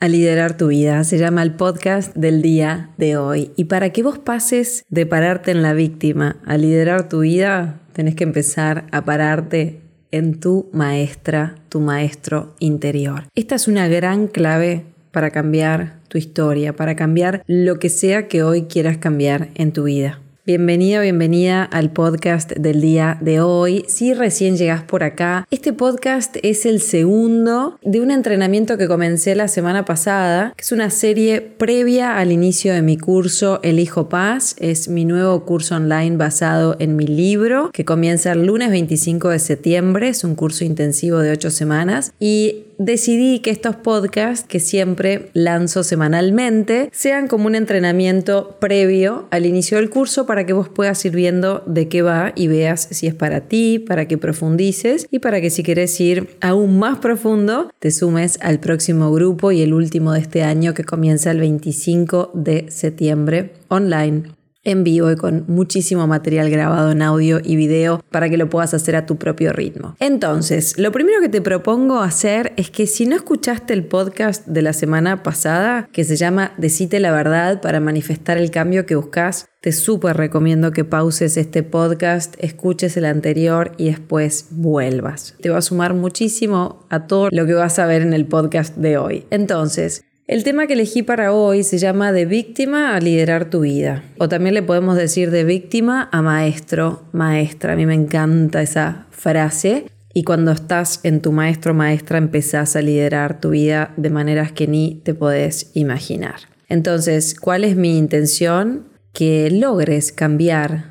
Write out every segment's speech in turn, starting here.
a liderar tu vida. Se llama el podcast del día de hoy. Y para que vos pases de pararte en la víctima a liderar tu vida, tenés que empezar a pararte en tu maestra, tu maestro interior. Esta es una gran clave para cambiar tu historia, para cambiar lo que sea que hoy quieras cambiar en tu vida. Bienvenida, bienvenida al podcast del día de hoy. Si recién llegas por acá, este podcast es el segundo de un entrenamiento que comencé la semana pasada, que es una serie previa al inicio de mi curso El Hijo Paz. Es mi nuevo curso online basado en mi libro, que comienza el lunes 25 de septiembre. Es un curso intensivo de ocho semanas. Y decidí que estos podcasts que siempre lanzo semanalmente sean como un entrenamiento previo al inicio del curso para que vos puedas ir viendo de qué va y veas si es para ti, para que profundices y para que si querés ir aún más profundo te sumes al próximo grupo y el último de este año que comienza el 25 de septiembre online en vivo y con muchísimo material grabado en audio y video para que lo puedas hacer a tu propio ritmo. Entonces, lo primero que te propongo hacer es que si no escuchaste el podcast de la semana pasada, que se llama Decite la verdad para manifestar el cambio que buscas, te súper recomiendo que pauses este podcast, escuches el anterior y después vuelvas. Te va a sumar muchísimo a todo lo que vas a ver en el podcast de hoy. Entonces, el tema que elegí para hoy se llama de víctima a liderar tu vida. O también le podemos decir de víctima a maestro, maestra. A mí me encanta esa frase. Y cuando estás en tu maestro, maestra, empezás a liderar tu vida de maneras que ni te podés imaginar. Entonces, ¿cuál es mi intención? Que logres cambiar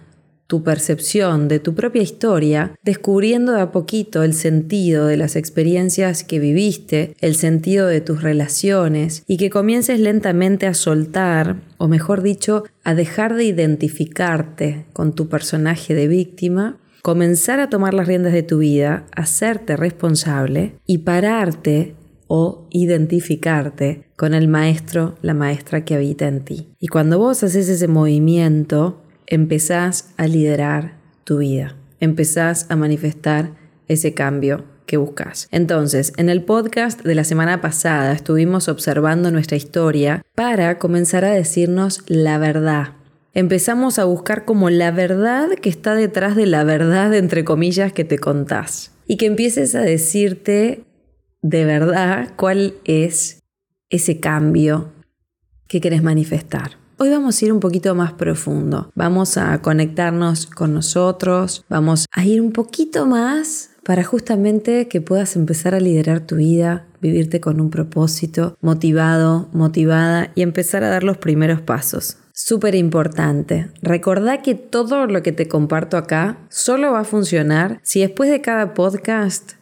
tu percepción de tu propia historia, descubriendo de a poquito el sentido de las experiencias que viviste, el sentido de tus relaciones y que comiences lentamente a soltar, o mejor dicho, a dejar de identificarte con tu personaje de víctima comenzar a tomar las riendas de tu vida, hacerte responsable y pararte o identificarte con el maestro, la maestra que habita en ti. Y cuando vos haces ese movimiento, empezás a liderar tu vida, empezás a manifestar ese cambio que buscas. Entonces, en el podcast de la semana pasada estuvimos observando nuestra historia para comenzar a decirnos la verdad. Empezamos a buscar como la verdad que está detrás de la verdad, entre comillas, que te contás. Y que empieces a decirte de verdad cuál es ese cambio que querés manifestar. Hoy vamos a ir un poquito más profundo. Vamos a conectarnos con nosotros, vamos a ir un poquito más para justamente que puedas empezar a liderar tu vida, vivirte con un propósito, motivado, motivada y empezar a dar los primeros pasos. Súper importante. Recordá que todo lo que te comparto acá solo va a funcionar si después de cada podcast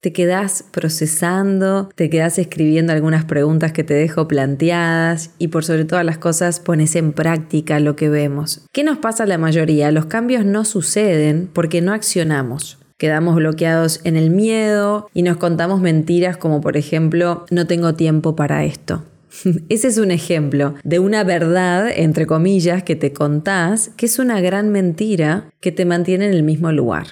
te quedas procesando, te quedas escribiendo algunas preguntas que te dejo planteadas y por sobre todas las cosas pones en práctica lo que vemos. ¿Qué nos pasa a la mayoría? Los cambios no suceden porque no accionamos. Quedamos bloqueados en el miedo y nos contamos mentiras como por ejemplo, no tengo tiempo para esto. Ese es un ejemplo de una verdad, entre comillas, que te contás, que es una gran mentira que te mantiene en el mismo lugar.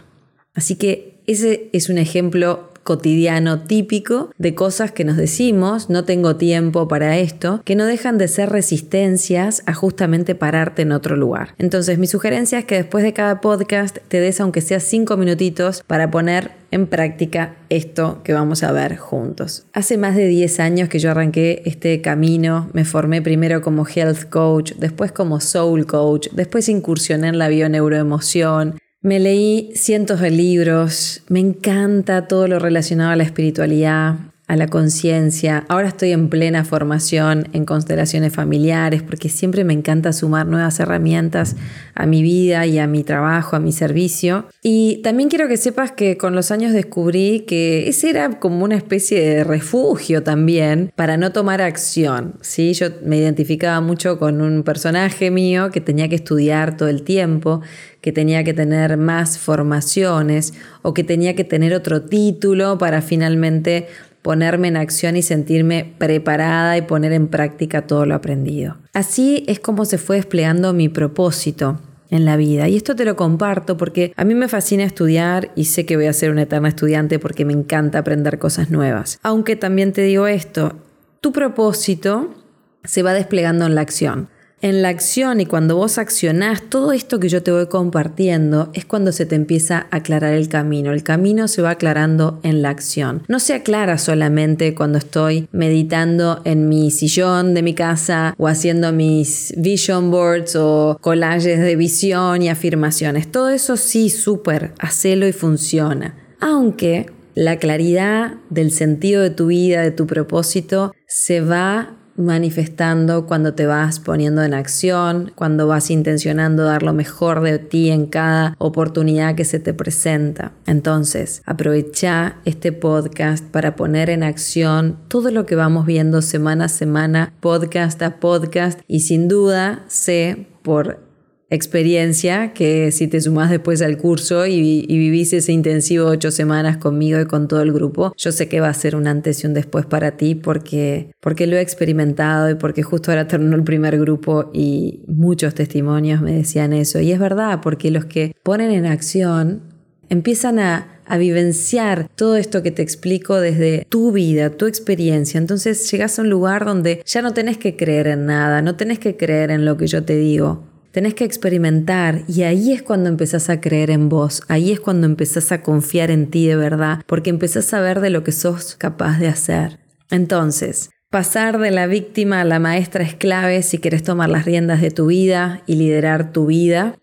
Así que ese es un ejemplo cotidiano típico de cosas que nos decimos, no tengo tiempo para esto, que no dejan de ser resistencias a justamente pararte en otro lugar. Entonces mi sugerencia es que después de cada podcast te des aunque sea cinco minutitos para poner en práctica esto que vamos a ver juntos. Hace más de 10 años que yo arranqué este camino, me formé primero como health coach, después como soul coach, después incursioné en la bioneuroemoción, me leí cientos de libros, me encanta todo lo relacionado a la espiritualidad. A la conciencia. Ahora estoy en plena formación en constelaciones familiares porque siempre me encanta sumar nuevas herramientas a mi vida y a mi trabajo, a mi servicio. Y también quiero que sepas que con los años descubrí que ese era como una especie de refugio también para no tomar acción. ¿sí? Yo me identificaba mucho con un personaje mío que tenía que estudiar todo el tiempo, que tenía que tener más formaciones o que tenía que tener otro título para finalmente ponerme en acción y sentirme preparada y poner en práctica todo lo aprendido. Así es como se fue desplegando mi propósito en la vida. Y esto te lo comparto porque a mí me fascina estudiar y sé que voy a ser una eterna estudiante porque me encanta aprender cosas nuevas. Aunque también te digo esto, tu propósito se va desplegando en la acción en la acción y cuando vos accionás, todo esto que yo te voy compartiendo es cuando se te empieza a aclarar el camino. El camino se va aclarando en la acción. No se aclara solamente cuando estoy meditando en mi sillón de mi casa o haciendo mis vision boards o collages de visión y afirmaciones. Todo eso sí, súper, hacelo y funciona. Aunque la claridad del sentido de tu vida, de tu propósito, se va manifestando cuando te vas poniendo en acción, cuando vas intencionando dar lo mejor de ti en cada oportunidad que se te presenta. Entonces, aprovecha este podcast para poner en acción todo lo que vamos viendo semana a semana, podcast a podcast y sin duda sé por experiencia que si te sumás después al curso y, vivís ese intensivo ocho semanas conmigo y con todo el grupo, yo sé que va a ser un antes y un después para ti porque, porque lo he experimentado y porque justo ahora terminó el primer grupo y muchos testimonios me decían eso. Y es verdad, porque los que ponen en acción empiezan a a vivenciar todo esto que te explico desde tu vida, tu experiencia. Entonces llegas a un lugar donde ya no tenés que creer en nada, no tenés que creer en lo que yo te digo tenés que experimentar y ahí es cuando empezás a creer en vos, ahí es cuando empezás a confiar en ti de verdad, porque empezás a ver de lo que sos capaz de hacer. Entonces, pasar de la víctima a la maestra es clave si querés tomar las riendas de tu vida y liderar tu vida.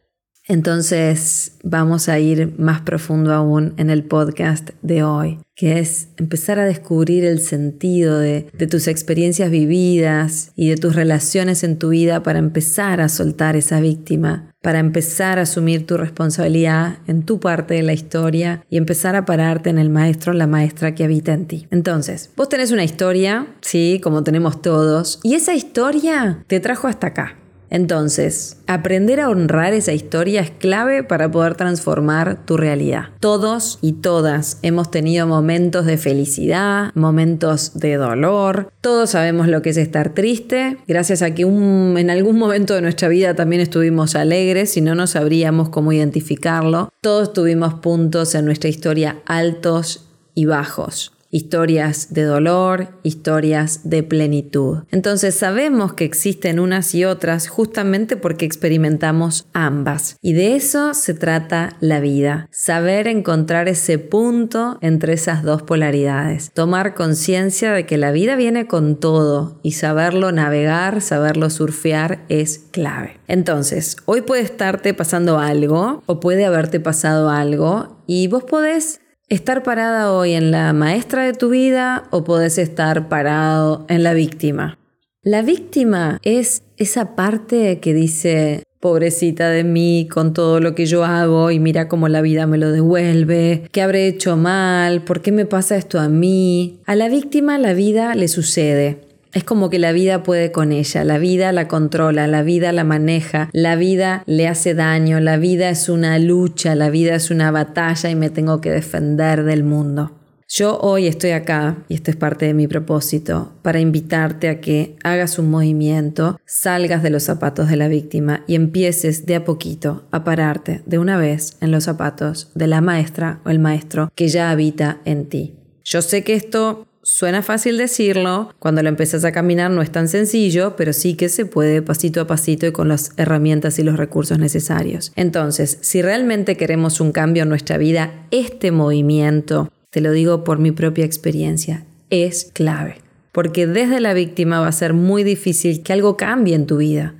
Entonces vamos a ir más profundo aún en el podcast de hoy, que es empezar a descubrir el sentido de, tus experiencias vividas y de tus relaciones en tu vida para empezar a soltar esa víctima, para empezar a asumir tu responsabilidad en tu parte de la historia y empezar a pararte en el maestro la maestra que habita en ti. Entonces, vos tenés una historia, sí, como tenemos todos, y esa historia te trajo hasta acá. Entonces, aprender a honrar esa historia es clave para poder transformar tu realidad. Todos y todas hemos tenido momentos de felicidad, momentos de dolor. Todos sabemos lo que es estar triste, gracias a que en algún momento de nuestra vida también estuvimos alegres y no nos sabríamos cómo identificarlo. Todos tuvimos puntos en nuestra historia altos y bajos historias de dolor, historias de plenitud. Entonces sabemos que existen unas y otras justamente porque experimentamos ambas. Y de eso se trata la vida, saber encontrar ese punto entre esas dos polaridades, tomar conciencia de que la vida viene con todo y saberlo navegar, saberlo surfear es clave. Entonces, hoy puede estarte pasando algo o puede haberte pasado algo y vos podés estar parada hoy en la maestra de tu vida o podés estar parado en la víctima. La víctima es esa parte que dice, pobrecita de mí con todo lo que yo hago y mira cómo la vida me lo devuelve, qué habré hecho mal, por qué me pasa esto a mí. A la víctima la vida le sucede. Es como que la vida puede con ella, la vida la controla, la vida la maneja, la vida le hace daño, la vida es una lucha, la vida es una batalla y me tengo que defender del mundo. Yo hoy estoy acá, y esto es parte de mi propósito, para invitarte a que hagas un movimiento, salgas de los zapatos de la víctima y empieces de a poquito a pararte de una vez en los zapatos de la maestra o el maestro que ya habita en ti. Yo sé que esto Suena fácil decirlo, cuando lo empiezas a caminar no es tan sencillo, pero sí que se puede pasito a pasito y con las herramientas y los recursos necesarios. Entonces, si realmente queremos un cambio en nuestra vida, este movimiento, te lo digo por mi propia experiencia, es clave. Porque desde la víctima va a ser muy difícil que algo cambie en tu vida.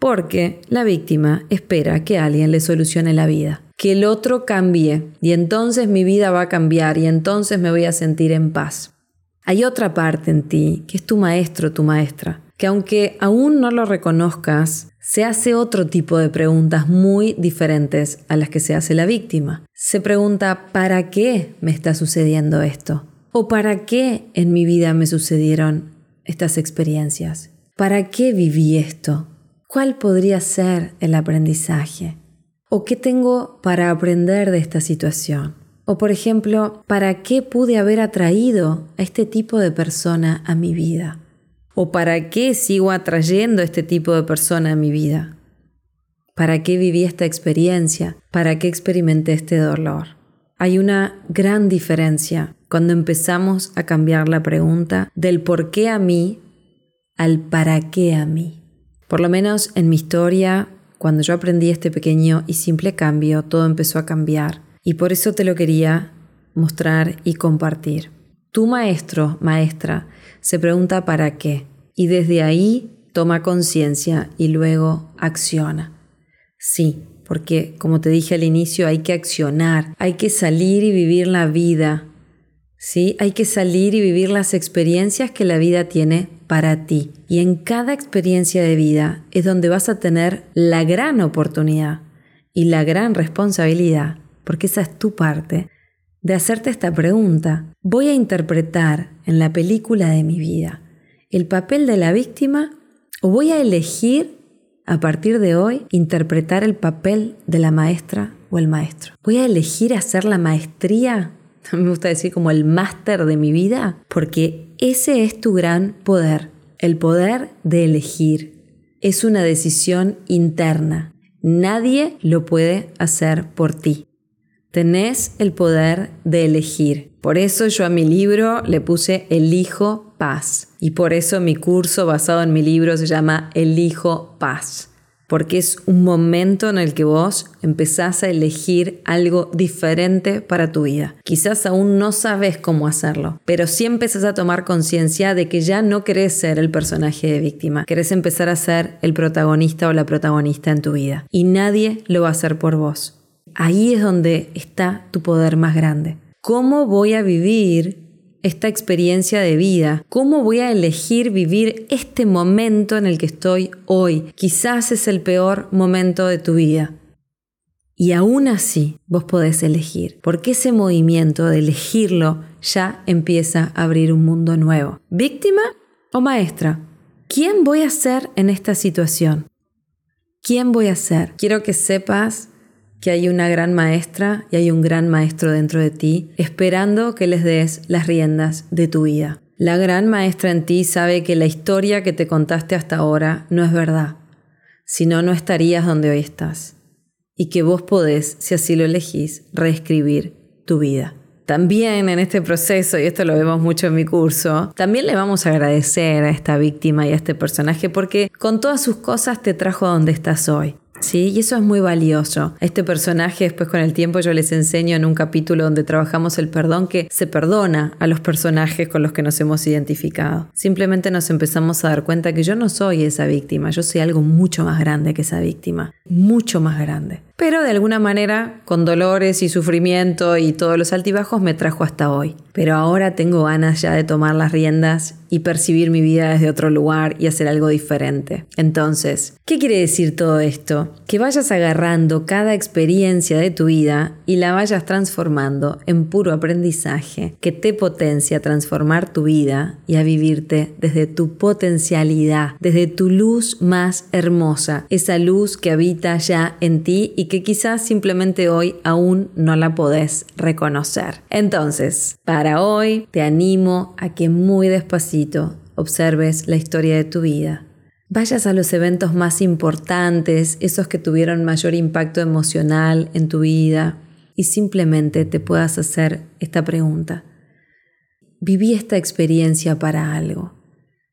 Porque la víctima espera que alguien le solucione la vida que el otro cambie y entonces mi vida va a cambiar y entonces me voy a sentir en paz. Hay otra parte en ti que es tu maestro, tu maestra, que aunque aún no lo reconozcas, se hace otro tipo de preguntas muy diferentes a las que se hace la víctima. Se pregunta, ¿para qué me está sucediendo esto? ¿O para qué en mi vida me sucedieron estas experiencias? ¿Para qué viví esto? ¿Cuál podría ser el aprendizaje? ¿O qué tengo para aprender de esta situación? O por ejemplo, ¿para qué pude haber atraído a este tipo de persona a mi vida? ¿O para qué sigo atrayendo a este tipo de persona a mi vida? ¿Para qué viví esta experiencia? ¿Para qué experimenté este dolor? Hay una gran diferencia cuando empezamos a cambiar la pregunta del por qué a mí al para qué a mí. Por lo menos en mi historia, cuando yo aprendí este pequeño y simple cambio, todo empezó a cambiar. Y por eso te lo quería mostrar y compartir. Tu maestro, maestra, se pregunta para qué y desde ahí toma conciencia y luego acciona. Sí, porque como te dije al inicio, hay que accionar, hay que salir y vivir la vida. Sí, hay que salir y vivir las experiencias que la vida tiene para ti. Y en cada experiencia de vida es donde vas a tener la gran oportunidad y la gran responsabilidad, porque esa es tu parte, de hacerte esta pregunta. Voy a interpretar en la película de mi vida el papel de la víctima o voy a elegir a partir de hoy interpretar el papel de la maestra o el maestro? ¿Voy a elegir hacer la maestría? Me gusta decir como el máster de mi vida, porque ese es tu gran poder, el poder de elegir. Es una decisión interna. Nadie lo puede hacer por ti. Tenés el poder de elegir. Por eso yo a mi libro le puse Elijo Paz. Y por eso mi curso basado en mi libro se llama Elijo Paz. Porque es un momento en el que vos empezás a elegir algo diferente para tu vida. Quizás aún no sabes cómo hacerlo, pero sí empezás a tomar conciencia de que ya no querés ser el personaje de víctima. Querés empezar a ser el protagonista o la protagonista en tu vida. Y nadie lo va a hacer por vos. Ahí es donde está tu poder más grande. ¿Cómo voy a vivir esta experiencia de vida? ¿Cómo voy a elegir vivir este momento en el que estoy hoy? Quizás es el peor momento de tu vida. Y aún así vos podés elegir, porque ese movimiento de elegirlo ya empieza a abrir un mundo nuevo. ¿Víctima o maestra? ¿Quién voy a ser en esta situación? ¿Quién voy a ser? Quiero que sepas que hay una gran maestra y hay un gran maestro dentro de ti, esperando que les des las riendas de tu vida. La gran maestra en ti sabe que la historia que te contaste hasta ahora no es verdad, si no, no estarías donde hoy estás, y que vos podés, si así lo elegís, reescribir tu vida. También en este proceso, y esto lo vemos mucho en mi curso, también le vamos a agradecer a esta víctima y a este personaje porque con todas sus cosas te trajo a donde estás hoy. Sí, y eso es muy valioso. Este personaje, después con el tiempo, yo les enseño en un capítulo donde trabajamos el perdón que se perdona a los personajes con los que nos hemos identificado. Simplemente nos empezamos a dar cuenta que yo no soy esa víctima, yo soy algo mucho más grande que esa víctima, mucho más grande pero de alguna manera, con dolores y sufrimiento y todos los altibajos, me trajo hasta hoy. Pero ahora tengo ganas ya de tomar las riendas y percibir mi vida desde otro lugar y hacer algo diferente. Entonces, ¿qué quiere decir todo esto? Que vayas agarrando cada experiencia de tu vida y la vayas transformando en puro aprendizaje que te potencia a transformar tu vida y a vivirte desde tu potencialidad, desde tu luz más hermosa, esa luz que habita ya en ti y que quizás simplemente hoy aún no la podés reconocer. Entonces, para hoy te animo a que muy despacito observes la historia de tu vida. Vayas a los eventos más importantes, esos que tuvieron mayor impacto emocional en tu vida, y simplemente te puedas hacer esta pregunta. ¿Viví esta experiencia para algo?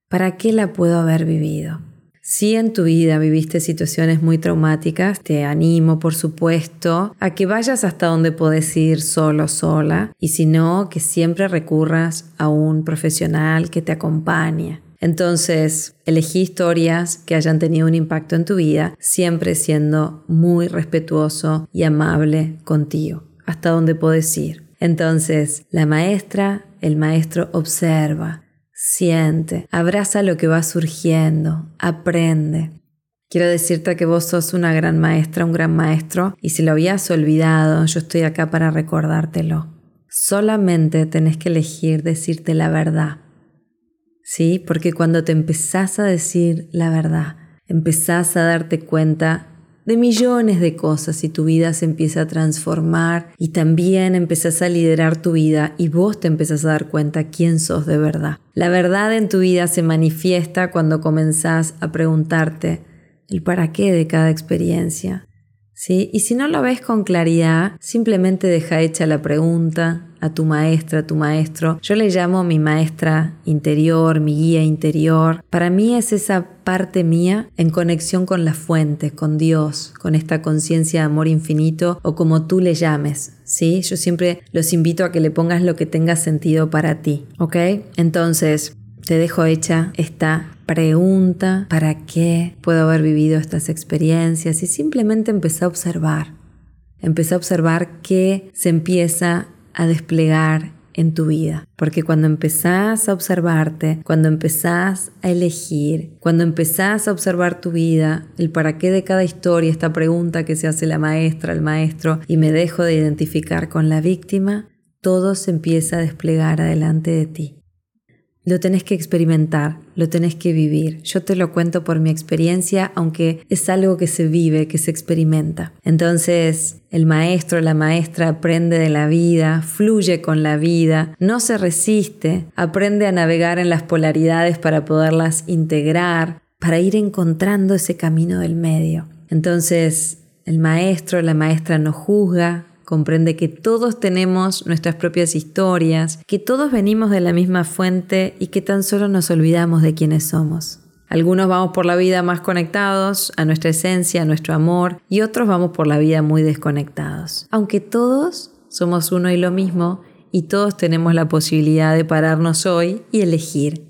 ¿Para qué la puedo haber vivido? Si en tu vida viviste situaciones muy traumáticas, te animo, por supuesto, a que vayas hasta donde puedes ir solo, sola, y si no, que siempre recurras a un profesional que te acompañe. Entonces, elegí historias que hayan tenido un impacto en tu vida, siempre siendo muy respetuoso y amable contigo, hasta donde puedes ir. Entonces, la maestra, el maestro observa, siente, abraza lo que va surgiendo, aprende. Quiero decirte que vos sos una gran maestra, un gran maestro, y si lo habías olvidado, yo estoy acá para recordártelo. Solamente tenés que elegir decirte la verdad. ¿Sí? Porque cuando te empezás a decir la verdad, empezás a darte cuenta de millones de cosas y tu vida se empieza a transformar y también empezás a liderar tu vida y vos te empezás a dar cuenta quién sos de verdad. La verdad en tu vida se manifiesta cuando comenzás a preguntarte el para qué de cada experiencia. ¿Sí? Y si no lo ves con claridad, simplemente deja hecha la pregunta, a tu maestra, a tu maestro. Yo le llamo mi maestra interior, mi guía interior. Para mí es esa parte mía en conexión con la fuente, con Dios, con esta conciencia de amor infinito o como tú le llames. ¿Sí? Yo siempre los invito a que le pongas lo que tenga sentido para ti, ¿ok? Entonces, te dejo hecha esta pregunta, ¿para qué puedo haber vivido estas experiencias? Y simplemente empecé a observar. Empecé a observar qué se empieza a desplegar en tu vida. Porque cuando empezás a observarte, cuando empezás a elegir, cuando empezás a observar tu vida, el para qué de cada historia, esta pregunta que se hace la maestra, el maestro, y me dejo de identificar con la víctima, todo se empieza a desplegar adelante de ti. Lo tenés que experimentar, lo tenés que vivir. Yo te lo cuento por mi experiencia, aunque es algo que se vive, que se experimenta. Entonces, el maestro, la maestra aprende de la vida, fluye con la vida, no se resiste, aprende a navegar en las polaridades para poderlas integrar, para ir encontrando ese camino del medio. Entonces, el maestro, la maestra no juzga, comprende que todos tenemos nuestras propias historias, que todos venimos de la misma fuente y que tan solo nos olvidamos de quiénes somos. Algunos vamos por la vida más conectados a nuestra esencia, a nuestro amor, y otros vamos por la vida muy desconectados. Aunque todos somos uno y lo mismo, y todos tenemos la posibilidad de pararnos hoy y elegir,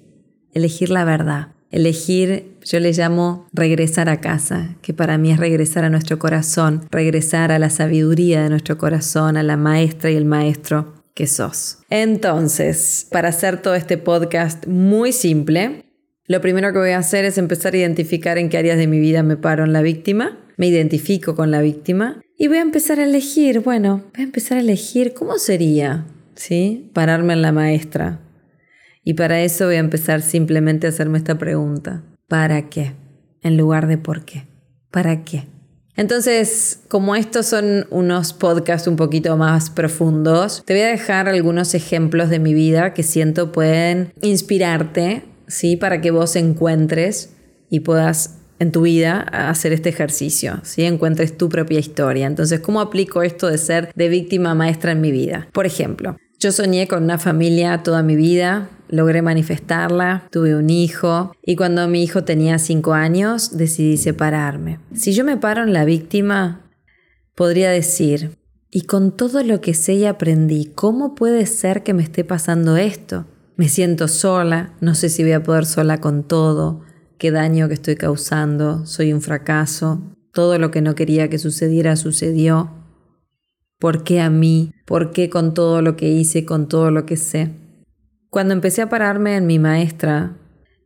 elegir la verdad, elegir, yo le llamo regresar a casa, que para mí es regresar a nuestro corazón, regresar a la sabiduría de nuestro corazón, a la maestra y el maestro que sos. Entonces, para hacer todo este podcast muy simple, lo primero que voy a hacer es empezar a identificar en qué áreas de mi vida me paro en la víctima, me identifico con la víctima y voy a empezar a elegir, bueno, voy a empezar a elegir cómo sería, ¿sí? Pararme en la maestra, y para eso voy a empezar simplemente a hacerme esta pregunta. ¿Para qué? En lugar de por qué. ¿Para qué? Entonces, como estos son unos podcasts un poquito más profundos, te voy a dejar algunos ejemplos de mi vida que siento pueden inspirarte, ¿sí? Para que vos encuentres y puedas en tu vida hacer este ejercicio, ¿sí? Encuentres tu propia historia. Entonces, ¿cómo aplico esto de ser de víctima maestra en mi vida? Por ejemplo, yo soñé con una familia toda mi vida, logré manifestarla, tuve un hijo y cuando mi hijo tenía cinco años decidí separarme. Si yo me paro en la víctima, podría decir, y con todo lo que sé y aprendí, ¿cómo puede ser que me esté pasando esto? Me siento sola, no sé si voy a poder sola con todo, qué daño que estoy causando, soy un fracaso, todo lo que no quería que sucediera sucedió. ¿Por qué a mí? ¿Por qué con todo lo que hice, con todo lo que sé? Cuando empecé a pararme en mi maestra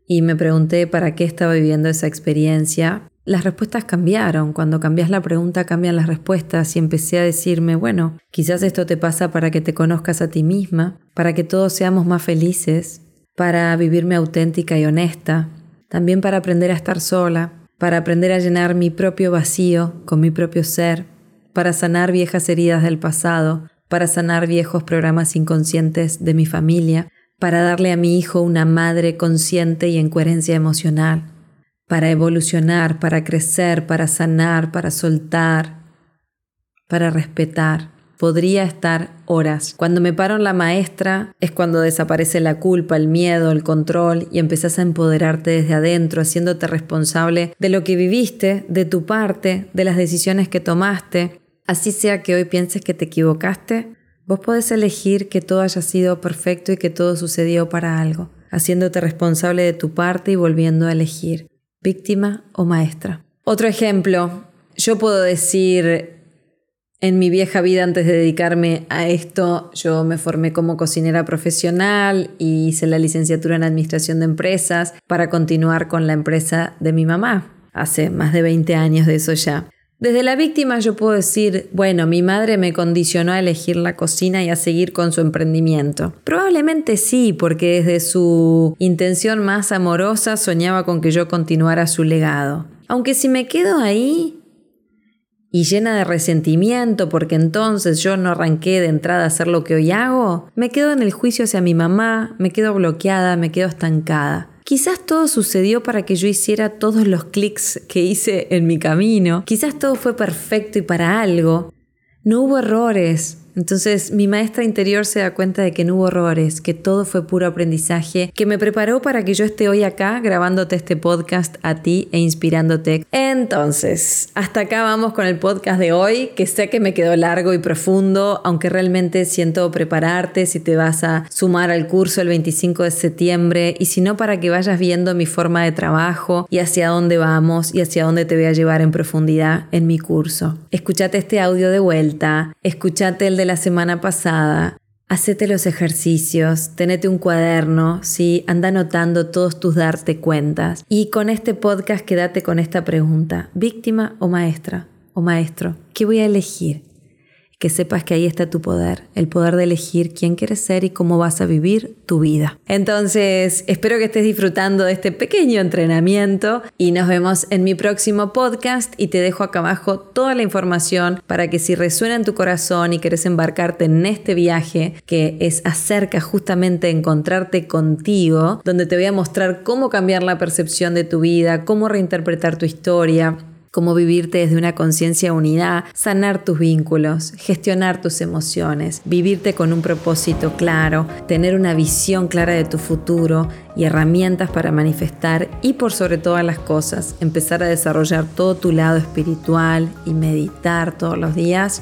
y me pregunté para qué estaba viviendo esa experiencia, las respuestas cambiaron. Cuando cambias la pregunta cambian las respuestas y empecé a decirme, bueno, quizás esto te pasa para que te conozcas a ti misma, para que todos seamos más felices, para vivirme auténtica y honesta, también para aprender a estar sola, para aprender a llenar mi propio vacío con mi propio ser, para sanar viejas heridas del pasado, para sanar viejos programas inconscientes de mi familia, para darle a mi hijo una madre consciente y en coherencia emocional, para evolucionar, para crecer, para sanar, para soltar, para respetar. Podría estar horas. Cuando me paro en la maestra es cuando desaparece la culpa, el miedo, el control y empezás a empoderarte desde adentro, haciéndote responsable de lo que viviste, de tu parte, de las decisiones que tomaste. Así sea que hoy pienses que te equivocaste, Vos podés elegir que todo haya sido perfecto y que todo sucedió para algo, haciéndote responsable de tu parte y volviendo a elegir, víctima o maestra. Otro ejemplo, yo puedo decir, En mi vieja vida, antes de dedicarme a esto, yo me formé como cocinera profesional y hice la licenciatura en Administración de Empresas para continuar con la empresa de mi mamá. Hace más de 20 años de eso ya. Desde la víctima yo puedo decir, bueno, mi madre me condicionó a elegir la cocina y a seguir con su emprendimiento. Probablemente sí, porque desde su intención más amorosa soñaba con que yo continuara su legado. Aunque si me quedo ahí, y llena de resentimiento porque entonces yo no arranqué de entrada a hacer lo que hoy hago, me quedo en el juicio hacia mi mamá, me quedo bloqueada, me quedo estancada. Quizás todo sucedió para que yo hiciera todos los clics que hice en mi camino. Quizás todo fue perfecto y para algo. No hubo errores, entonces mi maestra interior se da cuenta de que no hubo errores, que todo fue puro aprendizaje, que me preparó para que yo esté hoy acá grabándote este podcast a ti e inspirándote. Entonces, hasta acá vamos con el podcast de hoy, que sé que me quedó largo y profundo, aunque realmente siento prepararte si te vas a sumar al curso el 25 de septiembre y si no para que vayas viendo mi forma de trabajo y hacia dónde vamos y hacia dónde te voy a llevar en profundidad en mi curso. Escúchate este audio de vuelta, escúchate el de la semana pasada, hacete los ejercicios, tenete un cuaderno, ¿sí? anda anotando todos tus darte cuentas. Y con este podcast quédate con esta pregunta, víctima o maestra o maestro, ¿qué voy a elegir? Que sepas que ahí está tu poder, el poder de elegir quién quieres ser y cómo vas a vivir tu vida. Entonces, espero que estés disfrutando de este pequeño entrenamiento y nos vemos en mi próximo podcast y te dejo acá abajo toda la información para que si resuena en tu corazón y quieres embarcarte en este viaje que es acerca justamente de encontrarte contigo, donde te voy a mostrar cómo cambiar la percepción de tu vida, cómo reinterpretar tu historia, cómo vivirte desde una conciencia unidad, sanar tus vínculos, gestionar tus emociones, vivirte con un propósito claro, tener una visión clara de tu futuro y herramientas para manifestar y por sobre todas las cosas, empezar a desarrollar todo tu lado espiritual y meditar todos los días.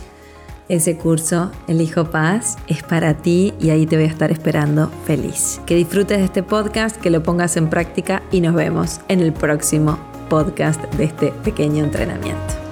Ese curso, El Hijo Paz, es para ti y ahí te voy a estar esperando feliz. Que disfrutes de este podcast, que lo pongas en práctica y nos vemos en el próximo podcast de este pequeño entrenamiento.